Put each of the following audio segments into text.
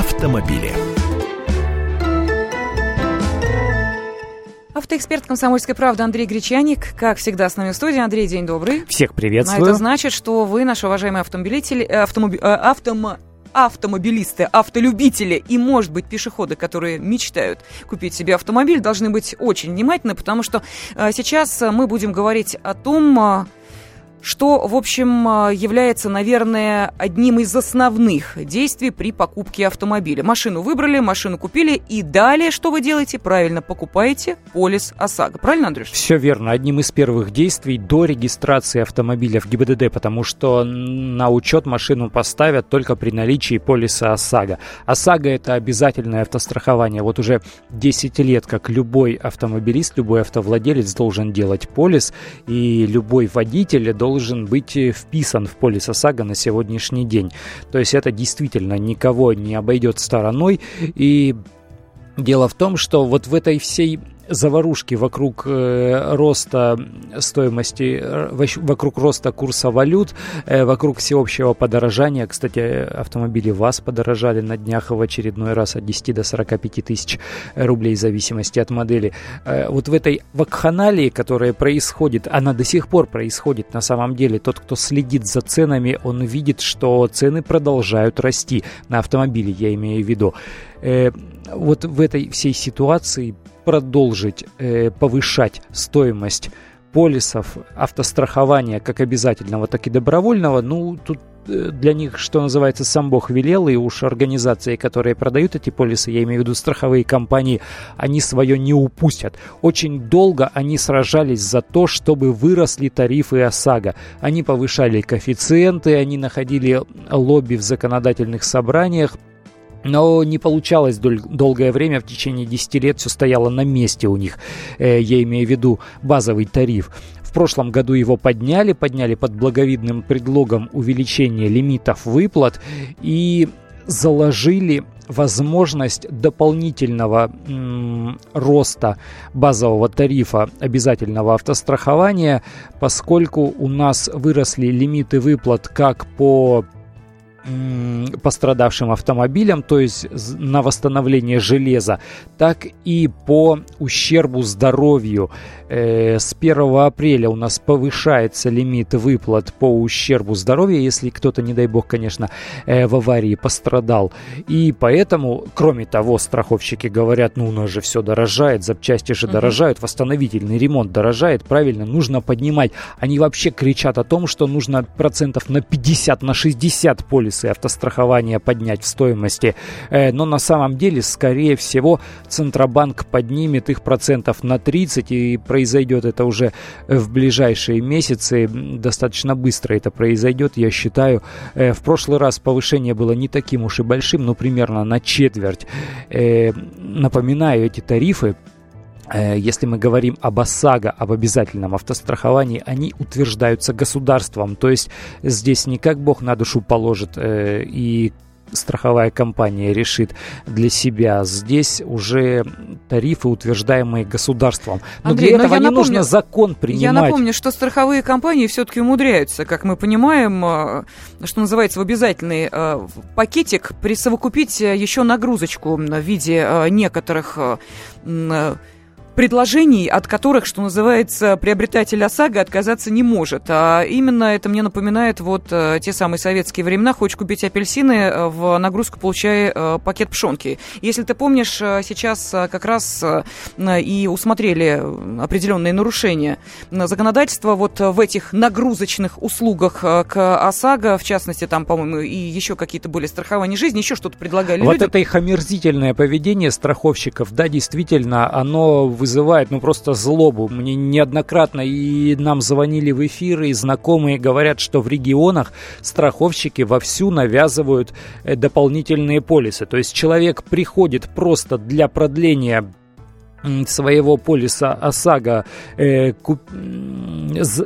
автомобили. Автоэксперт «Комсомольской правды» Андрей Гречаник. Как всегда, с нами в студии. Андрей, день добрый. Всех приветствую. А это значит, что вы, наши уважаемые автомобилители, э, автомоби, э, автомо, автомобилисты, автолюбители и, может быть, пешеходы, которые мечтают купить себе автомобиль, должны быть очень внимательны, потому что э, сейчас мы будем говорить о том, что, в общем, а, является, наверное, одним из основных действий при покупке автомобиля. Машину выбрали, машину купили, и далее что вы делаете? Правильно, покупаете полис ОСАГО. Правильно, Андрюш? Все верно. Одним из первых действий до регистрации автомобиля в ГИБДД, потому что на учет машину поставят только при наличии полиса ОСАГО. ОСАГО – это обязательное автострахование. Вот уже 10 лет, как любой автомобилист, любой автовладелец должен делать полис, и любой водитель должен должен быть э, вписан в полис ОСАГО на сегодняшний день. То есть это действительно никого не обойдет стороной. И дело в том, что вот в этой всей заварушки вокруг э, роста стоимости, э, вокруг роста курса валют, э, вокруг всеобщего подорожания. Кстати, автомобили ВАЗ подорожали на днях в очередной раз от 10 до 45 тысяч рублей в зависимости от модели. Вот в этой вакханалии, которая происходит, она до сих пор происходит на самом деле. Тот, кто следит за ценами, он видит, что цены продолжают расти на автомобили, я имею в виду. Вот в этой всей ситуации продолжить э, повышать стоимость полисов автострахования как обязательного, так и добровольного, ну, тут э, для них, что называется, сам Бог велел, и уж организации, которые продают эти полисы, я имею в виду страховые компании, они свое не упустят. Очень долго они сражались за то, чтобы выросли тарифы ОСАГО. Они повышали коэффициенты, они находили лобби в законодательных собраниях, но не получалось дол- долгое время, в течение 10 лет все стояло на месте у них, э, я имею в виду базовый тариф. В прошлом году его подняли, подняли под благовидным предлогом увеличения лимитов выплат и заложили возможность дополнительного м, роста базового тарифа обязательного автострахования, поскольку у нас выросли лимиты выплат как по пострадавшим автомобилям, то есть на восстановление железа, так и по ущербу здоровью. Э, с 1 апреля у нас повышается лимит выплат по ущербу здоровью, если кто-то, не дай бог, конечно, э, в аварии пострадал. И поэтому, кроме того, страховщики говорят, ну у нас же все дорожает, запчасти же дорожают, восстановительный ремонт дорожает, правильно, нужно поднимать. Они вообще кричат о том, что нужно процентов на 50, на 60 полис полисы автострахования поднять в стоимости. Э, но на самом деле, скорее всего, Центробанк поднимет их процентов на 30, и произойдет это уже в ближайшие месяцы. Достаточно быстро это произойдет, я считаю. Э, в прошлый раз повышение было не таким уж и большим, но примерно на четверть. Э, напоминаю, эти тарифы если мы говорим об ОСАГО, об обязательном автостраховании, они утверждаются государством. То есть здесь не как Бог на душу положит э, и страховая компания решит для себя. Здесь уже тарифы, утверждаемые государством. Но Андрей, для этого не напомню, нужно закон принимать. Я напомню, что страховые компании все-таки умудряются, как мы понимаем, э, что называется, в обязательный э, пакетик присовокупить еще нагрузочку в виде некоторых предложений, от которых, что называется, приобретатель ОСАГО отказаться не может. А именно это мне напоминает вот э, те самые советские времена. Хочешь купить апельсины, э, в нагрузку получай э, пакет пшенки. Если ты помнишь, сейчас как раз и усмотрели определенные нарушения законодательства вот в этих нагрузочных услугах к ОСАГО, в частности, там, по-моему, и еще какие-то были страхования жизни, еще что-то предлагали Вот людям. это их омерзительное поведение страховщиков, да, действительно, оно вызывает вызывает, ну, просто злобу. Мне неоднократно и нам звонили в эфиры, и знакомые говорят, что в регионах страховщики вовсю навязывают э, дополнительные полисы. То есть человек приходит просто для продления своего полиса ОСАГО э, куп,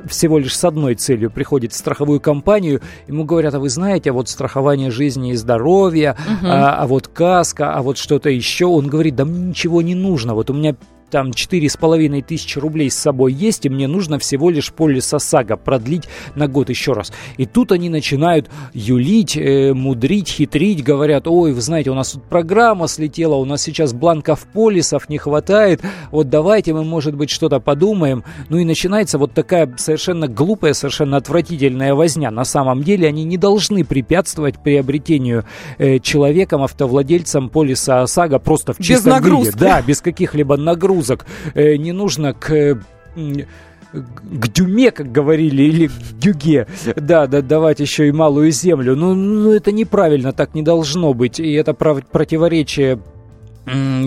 всего лишь с одной целью приходит в страховую компанию, ему говорят, а вы знаете, а вот страхование жизни и здоровья, угу. а, а вот каска, а вот что-то еще. Он говорит, да мне ничего не нужно, вот у меня там 4,5 тысячи рублей с собой есть, и мне нужно всего лишь полис ОСАГО продлить на год еще раз. И тут они начинают юлить, э, мудрить, хитрить, говорят, ой, вы знаете, у нас тут программа слетела, у нас сейчас бланков полисов не хватает, вот давайте мы, может быть, что-то подумаем. Ну и начинается вот такая совершенно глупая, совершенно отвратительная возня. На самом деле они не должны препятствовать приобретению э, человеком, автовладельцем полиса ОСАГО просто в чистом без нагрузки. виде. Да, без каких-либо нагрузок. Э, не нужно к... Э, к дюме, как говорили, или к дюге. Да, да, давать еще и малую землю. Ну, ну это неправильно, так не должно быть. И это противоречие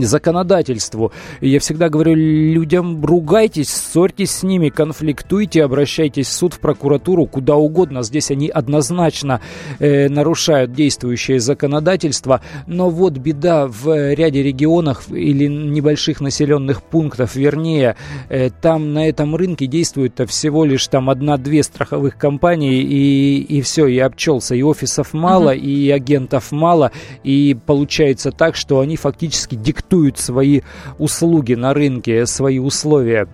законодательству. Я всегда говорю людям, ругайтесь, ссорьтесь с ними, конфликтуйте, обращайтесь в суд, в прокуратуру, куда угодно. Здесь они однозначно э, нарушают действующее законодательство. Но вот беда в ряде регионов или небольших населенных пунктов, вернее, э, там на этом рынке действует всего лишь там одна-две страховых компании, и, и все, и обчелся. И офисов мало, uh-huh. и агентов мало, и получается так, что они фактически фактически диктуют свои услуги на рынке, свои условия.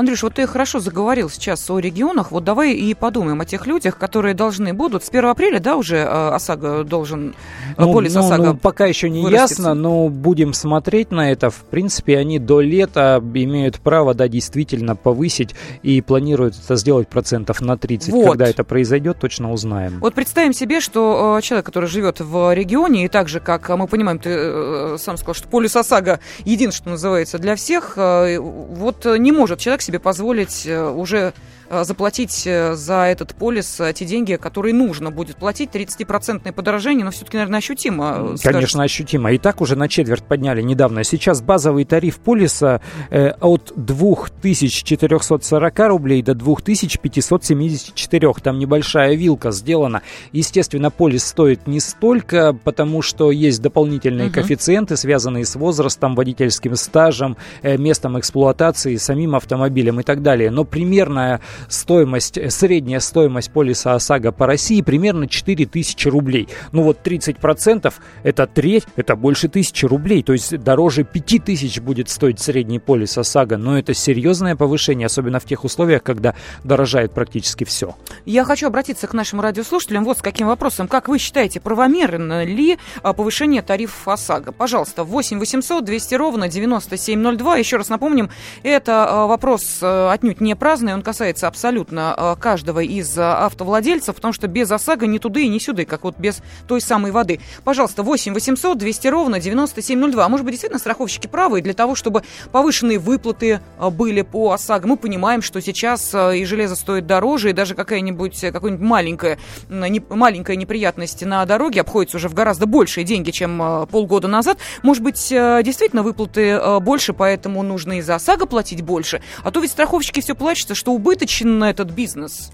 Андрюш, вот ты хорошо заговорил сейчас о регионах. Вот давай и подумаем о тех людях, которые должны будут. С 1 апреля, да, уже э, ОСАГО должен, э, ну, полис ну, ОСАГО ну, пока еще не вырастется. ясно, но будем смотреть на это. В принципе, они до лета имеют право, да, действительно повысить и планируют это сделать процентов на 30. Вот. Когда это произойдет, точно узнаем. Вот представим себе, что э, человек, который живет в регионе, и так же, как мы понимаем, ты сам сказал, что полис ОСАГО един, что называется, для всех, вот не может человек себе позволить э, уже заплатить э, за этот полис э, те деньги, которые нужно будет платить. 30% подорожание, но все-таки, наверное, ощутимо. Скажешь. Конечно, ощутимо. И так уже на четверть подняли недавно. Сейчас базовый тариф полиса э, от 2440 рублей до 2574. Там небольшая вилка сделана. Естественно, полис стоит не столько, потому что есть дополнительные угу. коэффициенты, связанные с возрастом, водительским стажем, э, местом эксплуатации, самим автомобилем и так далее. Но примерная стоимость, э, средняя стоимость полиса ОСАГО по России примерно 4000 рублей. Ну вот 30% это треть, это больше тысячи рублей, то есть дороже 5000 будет стоить средний полис ОСАГО, но это серьезное повышение, особенно в тех условиях, когда дорожает практически все. Я хочу обратиться к нашим радиослушателям вот с каким вопросом. Как вы считаете, правомерно ли а, повышение тарифов ОСАГО? Пожалуйста, 8 800 200 ровно 9702. Еще раз напомним, это а, вопрос э, отнюдь не праздный, он касается абсолютно э, каждого из э, автовладельцев, потому что без ОСАГО ни туда и ни сюда, как вот без той самой воды. Пожалуйста, 8 800 200 ровно 9702. Может быть, действительно страховщики правы, и для того, чтобы повышенные выплаты э, были по ОСАГО. Мы понимаем, что сейчас и железо стоит дороже, и даже какая-нибудь какая-нибудь маленькая, не, маленькая неприятность на дороге обходится уже в гораздо большие деньги, чем полгода назад. Может быть, действительно выплаты больше, поэтому нужно и за ОСАГО платить больше. А то ведь страховщики все плачутся, что убыточно заточен на этот бизнес.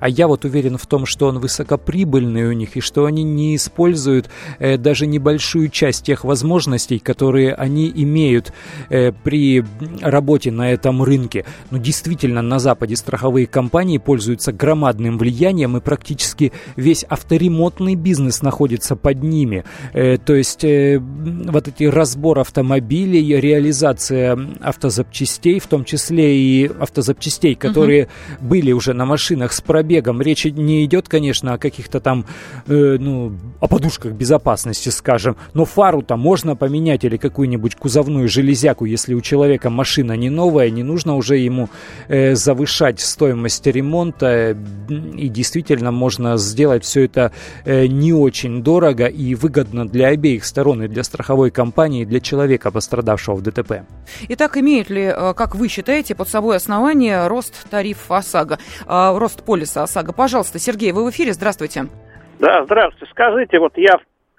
А я вот уверен в том, что он высокоприбыльный у них, и что они не используют э, даже небольшую часть тех возможностей, которые они имеют э, при работе на этом рынке. Но действительно, на Западе страховые компании пользуются громадным влиянием, и практически весь авторемонтный бизнес находится под ними. Э, то есть э, вот эти разбор автомобилей, реализация автозапчастей, в том числе и автозапчастей, которые угу. были уже на машинах с пробегом, пробегом. Речь не идет, конечно, о каких-то там, э, ну, о подушках безопасности, скажем. Но фару-то можно поменять или какую-нибудь кузовную железяку, если у человека машина не новая, не нужно уже ему э, завышать стоимость ремонта. И действительно можно сделать все это э, не очень дорого и выгодно для обеих сторон, и для страховой компании, и для человека, пострадавшего в ДТП. Итак, имеют ли, э, как вы считаете, под собой основание рост тарифа ОСАГО, э, рост полиса ОСАГО. Пожалуйста, Сергей, вы в эфире, здравствуйте. Да, здравствуйте. Скажите, вот я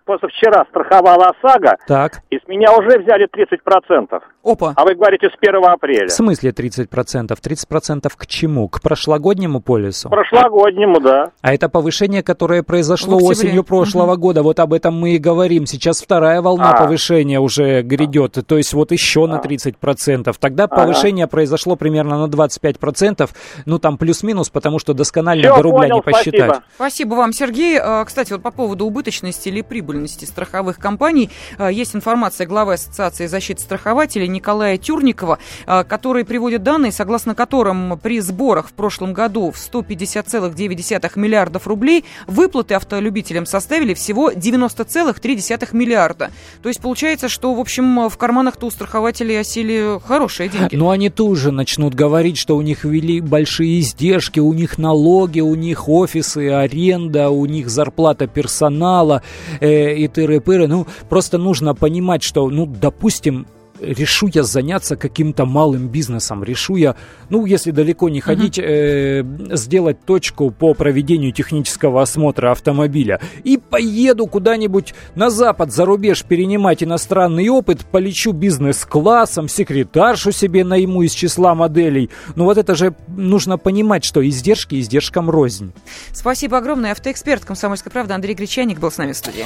позавчера страховала ОСАГО, так. и с меня уже взяли 30%. Опа. А вы говорите с 1 апреля. В смысле 30%? 30% к чему? К прошлогоднему полису? К прошлогоднему, да. А это повышение, которое произошло осенью прошлого угу. года. Вот об этом мы и говорим. Сейчас вторая волна а. повышения уже грядет. То есть вот еще а. на 30%. Тогда ага. повышение произошло примерно на 25%. Ну там плюс-минус, потому что досконально Все, до рубля понял, не посчитать. Спасибо. спасибо вам, Сергей. А, кстати, вот по поводу убыточности или прибыли деятельности страховых компаний. А, есть информация главы Ассоциации защиты страхователей Николая Тюрникова, а, который приводит данные, согласно которым при сборах в прошлом году в 150,9 миллиардов рублей выплаты автолюбителям составили всего 90,3 миллиарда. То есть получается, что, в общем, в карманах-то у страхователей осели хорошие деньги. Но они тоже начнут говорить, что у них ввели большие издержки, у них налоги, у них офисы, аренда, у них зарплата персонала э, и тыры-пыры. Ну, просто нужно понимать, что, ну, допустим, решу я заняться каким-то малым бизнесом, решу я, ну, если далеко не ходить, э, сделать точку по проведению технического осмотра автомобиля и поеду куда-нибудь на запад, за рубеж перенимать иностранный опыт, полечу бизнес-классом, секретаршу себе найму из числа моделей. Ну, вот это же нужно понимать, что издержки издержкам рознь. Спасибо огромное. Автоэксперт «Комсомольской правды» Андрей Гречаник был с нами в студии.